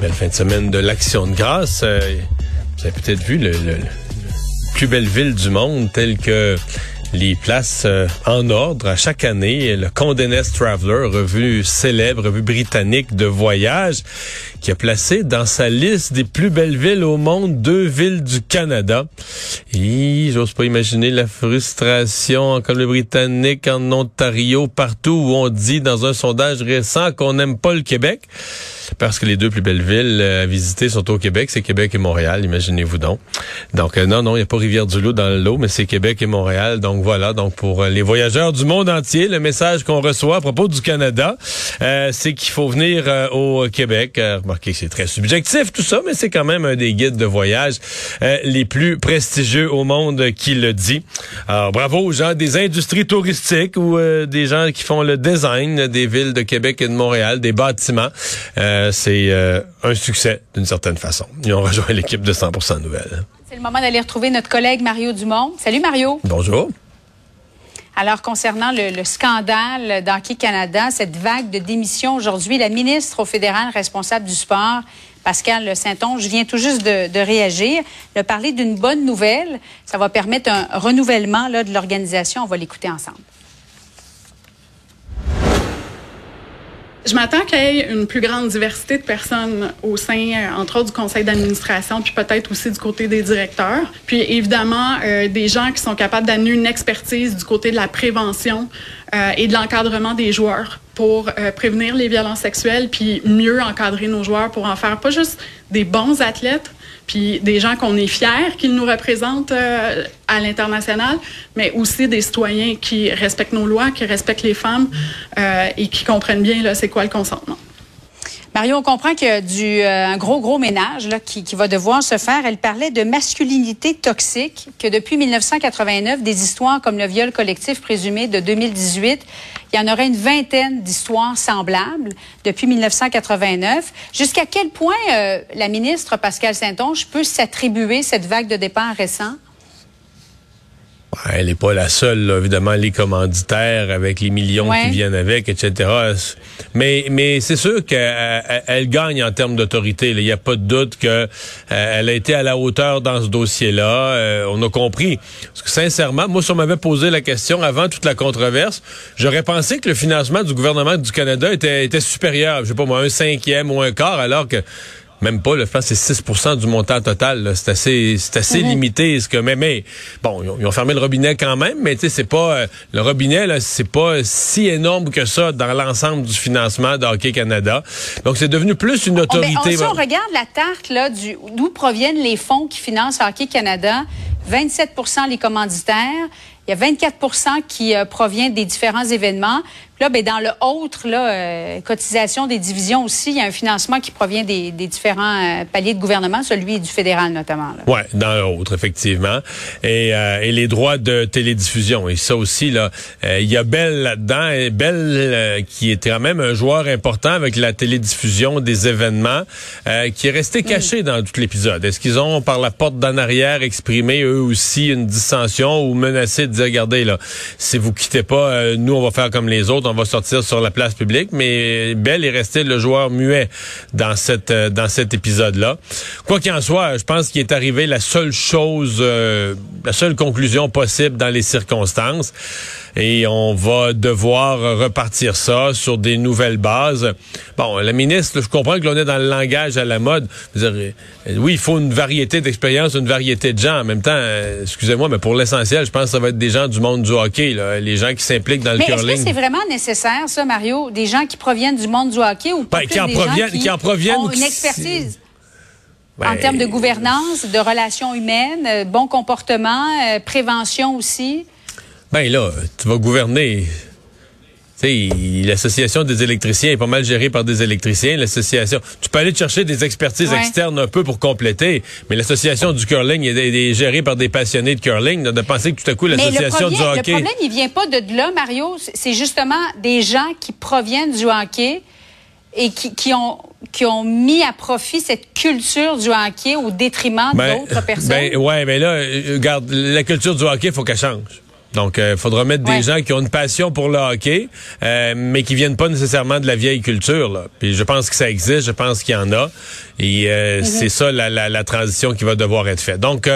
belle fin de semaine de l'Action de grâce. Euh, vous avez peut-être vu le, le, le, plus belle ville du monde tel que les places euh, en ordre à chaque année. Le Condé Nast Traveler, revue célèbre, revue britannique de voyage, qui a placé dans sa liste des plus belles villes au monde deux villes du Canada. Et j'ose pas imaginer la frustration en Colombie-Britannique, en Ontario, partout où on dit dans un sondage récent qu'on n'aime pas le Québec parce que les deux plus belles villes à visiter sont au Québec, c'est Québec et Montréal, imaginez-vous donc. Donc euh, non, non, il n'y a pas Rivière-du-Loup dans le lot, mais c'est Québec et Montréal. Donc voilà, donc pour euh, les voyageurs du monde entier, le message qu'on reçoit à propos du Canada, euh, c'est qu'il faut venir euh, au Québec. Remarquez, c'est très subjectif tout ça, mais c'est quand même un des guides de voyage les plus prestigieux au monde qui le dit. Alors bravo aux gens des industries touristiques ou des gens qui font le design des villes de Québec et de Montréal, des bâtiments. Euh, c'est euh, un succès d'une certaine façon. Ils ont rejoint l'équipe de 100% Nouvelles. C'est le moment d'aller retrouver notre collègue Mario Dumont. Salut Mario. Bonjour. Alors, concernant le, le scandale d'Hockey Canada, cette vague de démission aujourd'hui, la ministre au fédéral responsable du sport, Pascal Saint-Onge, vient tout juste de, de réagir. A parlé d'une bonne nouvelle. Ça va permettre un renouvellement de l'organisation. On va l'écouter ensemble. Je m'attends qu'il y ait une plus grande diversité de personnes au sein, entre autres, du conseil d'administration, puis peut-être aussi du côté des directeurs. Puis évidemment, euh, des gens qui sont capables d'amener une expertise du côté de la prévention euh, et de l'encadrement des joueurs pour euh, prévenir les violences sexuelles, puis mieux encadrer nos joueurs pour en faire pas juste des bons athlètes, puis des gens qu'on est fiers qu'ils nous représentent euh, à l'international, mais aussi des citoyens qui respectent nos lois, qui respectent les femmes euh, et qui comprennent bien c'est quoi le consentement. Mario, on comprend qu'il y a euh, un gros, gros ménage là, qui, qui, va devoir se faire. Elle parlait de masculinité toxique, que depuis 1989, des histoires comme le viol collectif présumé de 2018, il y en aurait une vingtaine d'histoires semblables depuis 1989. Jusqu'à quel point euh, la ministre Pascal Saint-Onge peut s'attribuer cette vague de départ récent? Elle n'est pas la seule, là, évidemment, les commanditaires avec les millions Ouais. qui viennent avec, etc. Mais, mais c'est sûr qu'elle elle gagne en termes d'autorité. Il n'y a pas de doute qu'elle elle a été à la hauteur dans ce dossier-là. Euh, on a compris. Parce que sincèrement, moi, si on m'avait posé la question avant toute la controverse, j'aurais pensé que le financement du gouvernement du Canada était, était supérieur. Je sais pas moi, un cinquième ou un quart, alors que même pas, le je pense c'est 6% du montant total. C'est assez, c'est assez limité. Ce que, mais, mais bon, ils ont, ils ont fermé le robinet quand même, mais tu sais, c'est pas euh, le robinet là, c'est pas si énorme que ça dans l'ensemble du financement de Hockey Canada. Donc c'est devenu plus une ben, autorité. on- si on regarde la tarte là, du, d'où proviennent les fonds qui financent Hockey Canada, 27% les commanditaires, il y a 24% qui euh, provient des différents événements. Là, ben, dans le autre, là, euh, cotisation des divisions aussi, il y a un financement qui provient des, des différents euh, paliers de gouvernement, celui du fédéral notamment. Ouais, dans l'autre, effectivement. Et, euh, et les droits de télédiffusion. Et ça aussi, là, euh, il y a Bell là-dedans. Et Bell, euh, qui était quand même un joueur important avec la télédiffusion des événements, euh, qui est resté caché dans tout l'épisode. Est-ce qu'ils ont, par la porte d'en arrière, exprimé eux aussi une dissension ou menacé de dire, regardez, là, si vous quittez pas, nous, on va faire comme les autres, on va sortir sur la place publique. Mais Bell est resté le joueur muet dans cette euh, dans cet épisode-là. Quoi qu'il en soit, je pense qu'il est arrivé la seule chose, euh, la seule conclusion possible dans les circonstances. Et on va devoir repartir ça sur des nouvelles bases. Bon, la ministre, je comprends que l'on est dans le langage à la mode. Dire, euh, oui, il faut une variété d'expériences, une variété de gens. En même temps, euh, excusez-moi, mais pour l'essentiel, je pense que ça va être des gens du monde du hockey, là, les gens qui s'impliquent dans le Mais est-ce que c'est vraiment nécessaire, ça, Mario, des gens qui proviennent du monde du hockey ou Ben, plus qui en des proviennent- gens qui, qui en proviennent ont une expertise? Ben, en termes de gouvernance, de relations humaines, euh, bon comportement, euh, prévention aussi? Ben là, tu vas gouverner. L'association des électriciens est pas mal gérée par des électriciens. L'association, tu peux aller chercher des expertises externes un peu pour compléter, mais l'association du curling est, gérée par des passionnés de curling. De penser que tout à coup l'association du hockey. Le problème, il vient pas de là, Mario. C'est justement des gens qui proviennent du hockey et qui, ont qui ont mis à profit cette culture du hockey au détriment ben, d'autres personnes. Ben ouais, mais là, euh, regarde, la culture du hockey, il faut qu'elle change. Donc, il euh, faudra mettre des gens qui ont une passion pour le hockey, euh, mais qui viennent pas nécessairement de la vieille culture. Là. Puis je pense que ça existe, je pense qu'il y en a. Et euh, mhm. c'est ça la, la, la, transition qui va devoir être faite. Donc,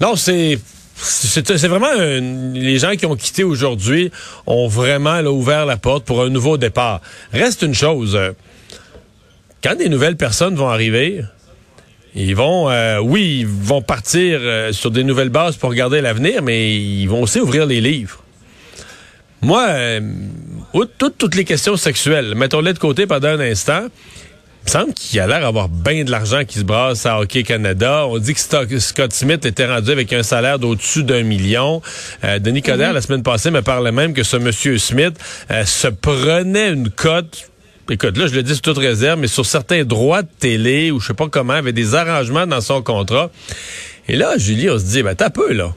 non, c'est... C'est vraiment les gens qui ont quitté aujourd'hui ont vraiment ouvert la porte pour un nouveau départ. Reste une chose, quand des nouvelles personnes vont arriver, ils vont, euh, oui, ils vont partir euh, sur des nouvelles bases pour regarder l'avenir, mais ils vont aussi ouvrir les livres. Moi, euh, toutes, toutes les questions sexuelles, mettons-les de côté pendant un instant. Il me semble qu'il a l'air d'avoir bien de l'argent qui se brasse à Hockey Canada. On dit que Scott Smith était rendu avec un salaire d'au-dessus d'un million. Denis Coderre, mhm. la semaine passée, me parlait même que ce monsieur Smith se prenait une cote écoute, là, je le dis sous toute réserve, mais sur certains droits de télé ou je sais pas comment, avait des arrangements dans son contrat. Et là, Julie, on se dit, ben, t'as peu, là.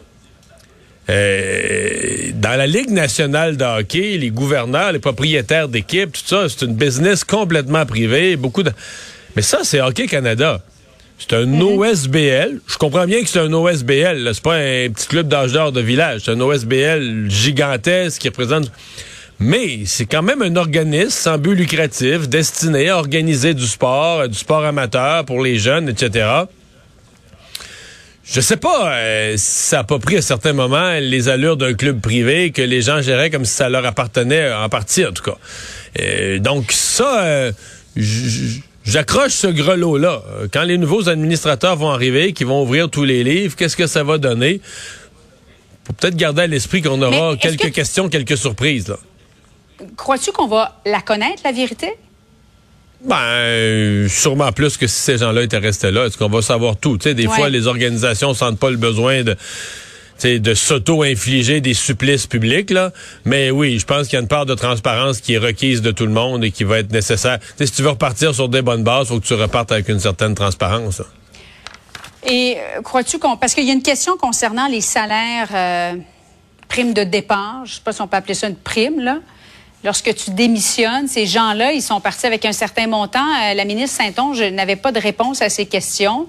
Euh, dans la Ligue nationale de hockey, les gouverneurs, les propriétaires d'équipes, tout ça, c'est une business complètement privée. Beaucoup de... Mais ça, c'est Hockey Canada. C'est un mm-hmm. OSBL. Je comprends bien que c'est un OSBL. C'est pas un petit club d'âge d'or de village. C'est un OSBL gigantesque qui représente mais c'est quand même un organisme sans but lucratif destiné à organiser du sport, euh, du sport amateur pour les jeunes, etc. Je sais pas euh, si ça n'a pas pris à certains moments les allures d'un club privé que les gens géraient comme si ça leur appartenait en partie, en tout cas. Euh, donc ça, j'accroche ce grelot-là. Quand les nouveaux administrateurs vont arriver, qui vont ouvrir tous les livres, qu'est-ce que ça va donner? Faut peut-être garder à l'esprit qu'on aura quelques questions, quelques surprises. Là crois-tu qu'on va la connaître, la vérité? Ben, sûrement plus que si ces gens-là étaient restés là. Est-ce qu'on va savoir tout? Tu sais, des fois, les organisations sentent pas le besoin de de s'auto-infliger des supplices publics, là. Mais oui, je pense qu'il y a une part de transparence qui est requise de tout le monde et qui va être nécessaire. si tu veux repartir sur des bonnes bases, il faut que tu repartes avec une certaine transparence. Et euh, crois-tu qu'on... Parce qu'il y a une question concernant les salaires, euh, primes de départ. Je sais pas si on peut appeler ça une prime, là lorsque tu démissionnes, ces gens-là, ils sont partis avec un certain montant. Euh, la ministre Saint-Onge n'avait pas de réponse à ces questions.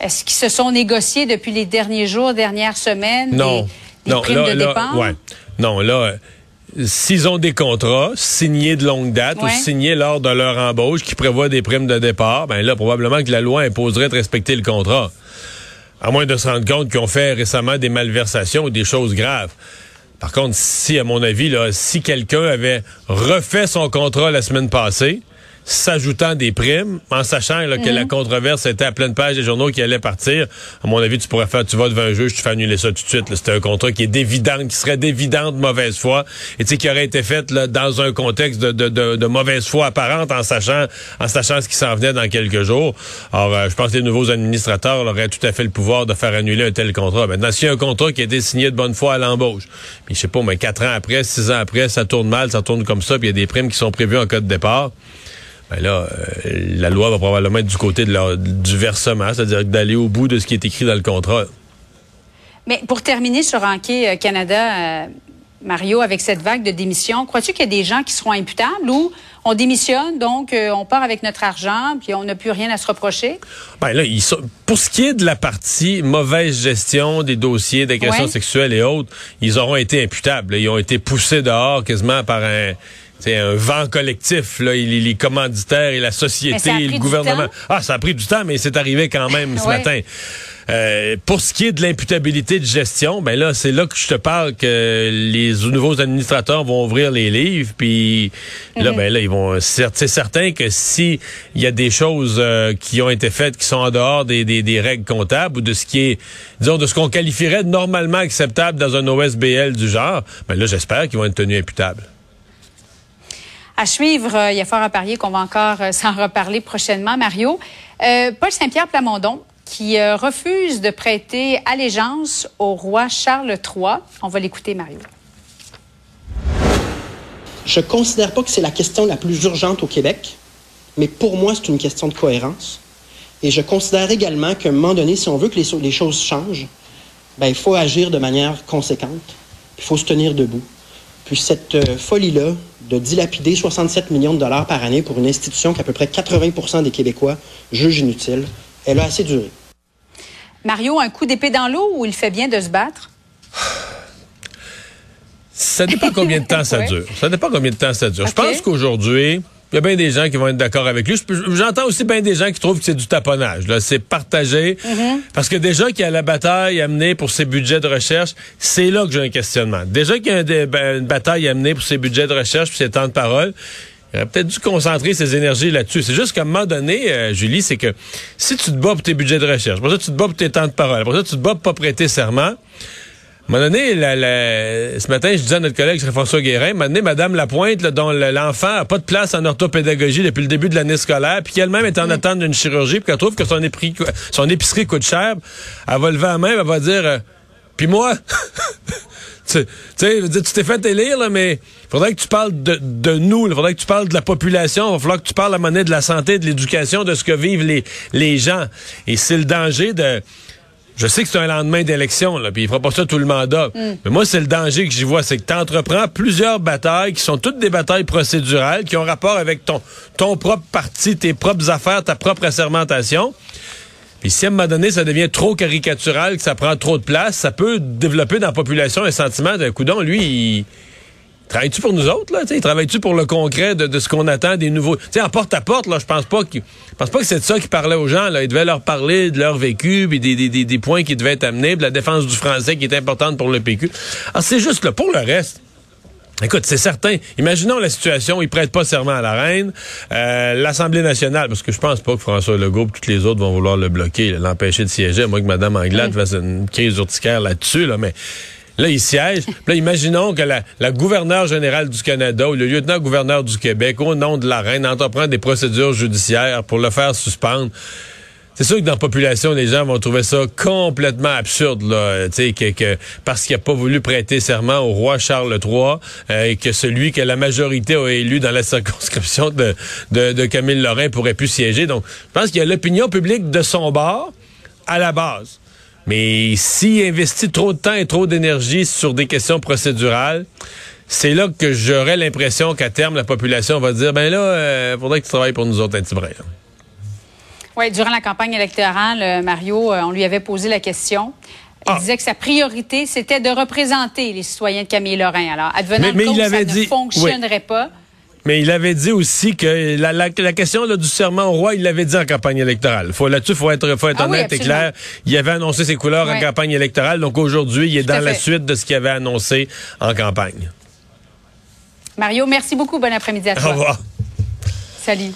Est-ce qu'ils se sont négociés depuis les derniers jours, dernières semaines? Non. Des, non, primes de départ? Ouais. Non, là, s'ils ont des contrats signés de longue date ou signés lors de leur embauche qui prévoient des primes de départ, ben là, probablement que la loi imposerait de respecter le contrat. À moins de se rendre compte qu'ils ont fait récemment des malversations ou des choses graves. Par contre, si, à mon avis, là, si quelqu'un avait refait son contrat la semaine passée, s'ajoutant des primes, en sachant que la mhm. controverse était à pleine page des journaux qui allait partir, à mon avis, tu pourrais faire, tu vas devant un juge, tu fais annuler ça tout de suite. C'était un contrat qui est d'évidente, qui serait d'évidente mauvaise foi, et tu sais, qui aurait été fait là, dans un contexte de, de, de, mauvaise foi apparente, en sachant, en sachant ce qui s'en venait dans quelques jours. Alors, euh, je pense que les nouveaux administrateurs auraient tout à fait le pouvoir de faire annuler un tel contrat. Maintenant, s'il y a un contrat qui a été signé de bonne foi à l'embauche, puis je sais pas, mais quatre ans après, six ans après, ça tourne mal, ça tourne comme ça, puis il y a des primes qui sont prévues en cas de départ ben là, euh, la loi va probablement être du côté de du versement, c'est-à-dire d'aller au bout de ce qui est écrit dans le contrat. Mais pour terminer sur Hockey euh, Canada, euh, Mario, avec cette vague de démission, crois-tu qu'il y a des gens qui seront imputables ou on démissionne, donc on part avec notre argent, puis on n'a plus rien à se reprocher? Ben là, pour ce qui est de la partie mauvaise gestion des dossiers d'agression sexuelle et autres, ils auront été imputables. Ils ont été poussés dehors quasiment par un c'est un vent collectif, là, les, les commanditaires et la société et le gouvernement. Ah, ça a pris du temps, mais c'est arrivé quand même ce matin. Euh, pour ce qui est de l'imputabilité de gestion, ben là, c'est là que je te parle que les nouveaux administrateurs vont ouvrir les livres, puis là, mhm. ben là, ils vont. C'est certain que si il y a des choses euh, qui ont été faites qui sont en dehors des, des, des, règles comptables ou de ce qui est, disons, de ce qu'on qualifierait de normalement acceptable dans un OSBL du genre, ben là, j'espère qu'ils vont être tenus imputables. À suivre, euh, il y a fort à parier qu'on va encore euh, s'en reparler prochainement, Mario. Euh, Paul Saint-Pierre Plamondon, qui refuse de prêter allégeance au roi Charles III. On va l'écouter, Mario. Je ne considère pas que c'est la question la plus urgente au Québec, mais pour moi, c'est une question de cohérence. Et je considère également qu'à un moment donné, si on veut que les, choses changent, ben, il faut agir de manière conséquente, il faut se tenir debout. Puis cette euh, folie-là de dilapider 67 millions de dollars par année pour une institution qu'à peu près 80% des Québécois jugent inutile, elle a assez duré. Mario, un coup d'épée dans l'eau ou il fait bien de se battre? Ça dépend combien de temps ça dure. Ça dépend combien de temps ça dure. Je pense qu'aujourd'hui, il y a bien des gens qui vont être d'accord avec lui. J'entends aussi bien des gens qui trouvent que c'est du taponnage. C'est partagé. Mm-hmm. Parce que déjà qu'il y a la bataille à mener pour ses budgets de recherche, c'est là que j'ai un questionnement. Déjà qu'il y a ben, une bataille à mener pour ses budgets de recherche, pour ses temps de parole, il aurait peut-être dû concentrer ses énergies là-dessus. C'est juste qu'à un moment donné, euh, Julie, c'est que si tu te bats pour tes budgets de recherche, pour ça tu te bats pour tes temps de parole, pour ça tu te bats pour pas prêter serment, un moment donné, ce matin, je disais à notre collègue François Guérin, un donné, Madame Lapointe, dont l'enfant n'a pas de place en orthopédagogie depuis le début de l'année scolaire, puis qu'elle-même est en mm. attente d'une chirurgie, puis qu'elle trouve que son, son, épicerie coûte cher, elle va lever la main, elle va dire, euh, puis moi, tu sais, tu t'es fait élire, là, mais il faudrait que tu parles de, de nous, il faudrait que tu parles de la population, il va falloir que tu parles à monnaie de la santé, de l'éducation, de ce que vivent les, les gens. Et c'est le danger de je sais que c'est un lendemain d'élection, là, puis il fera pas ça tout le mandat. Mm. Mais moi, c'est le danger que j'y vois, c'est que tu entreprends plusieurs batailles qui sont toutes des batailles procédurales, qui ont rapport avec ton, ton propre parti, tes propres affaires, ta propre assermentation. Puis si à un moment donné, ça devient trop caricatural, que ça prend trop de place, ça peut développer dans la population un sentiment d'un coup d'on, lui, il Travailles-tu pour nous autres, là? Travailles-tu pour le concret de, ce qu'on attend des nouveaux? sais, en porte à porte, là, je pense pas que pense pas que c'est de ça qu'il parlait aux gens. Là. Il devait leur parler de leur vécu, puis des, des, des, points qui devaient être amenés, de la défense du français qui est importante pour le PQ. Alors, c'est juste là. Pour le reste. Écoute, c'est certain. Imaginons la situation, il prête pas serment à la reine. Euh, L'Assemblée nationale, parce que je pense pas que François Legault et tous les autres vont vouloir le bloquer, l'empêcher de siéger, moi que Mme Anglade fasse une crise urticaire là-dessus, là, mais Là, il siège. Là, imaginons que la, la gouverneure générale du Canada ou le lieutenant-gouverneur du Québec, au nom de la reine, entreprend des procédures judiciaires pour le faire suspendre. C'est sûr que dans la population, les gens vont trouver ça complètement absurde, là, que, que, parce qu'il n'a pas voulu prêter serment au roi Charles III euh, et que celui que la majorité a élu dans la circonscription de, de, Camille Lorrain pourrait plus siéger. Donc, je pense qu'il y a l'opinion publique de son bord à la base. Mais s'il investit trop de temps et trop d'énergie sur des questions procédurales, c'est là que j'aurais l'impression qu'à terme, la population va dire, ben là, il euh, faudrait que tu travailles pour nous autres un petit brin. Oui, durant la campagne électorale, euh, Mario, euh, on lui avait posé la question. Il ah. disait que sa priorité, c'était de représenter les citoyens de Camille Lorrain. Alors, advenant mais, il avait ça ne fonctionnerait pas. Mais il avait dit aussi que la, la, question du serment au roi, il l'avait dit en campagne électorale. Faut là-dessus, faut être, faut être ah honnête et clair. Il avait annoncé ses couleurs en campagne électorale, donc aujourd'hui, il est dans la suite de ce qu'il avait annoncé en campagne. Mario, merci beaucoup. Bon après-midi à toi. Au revoir. Salut.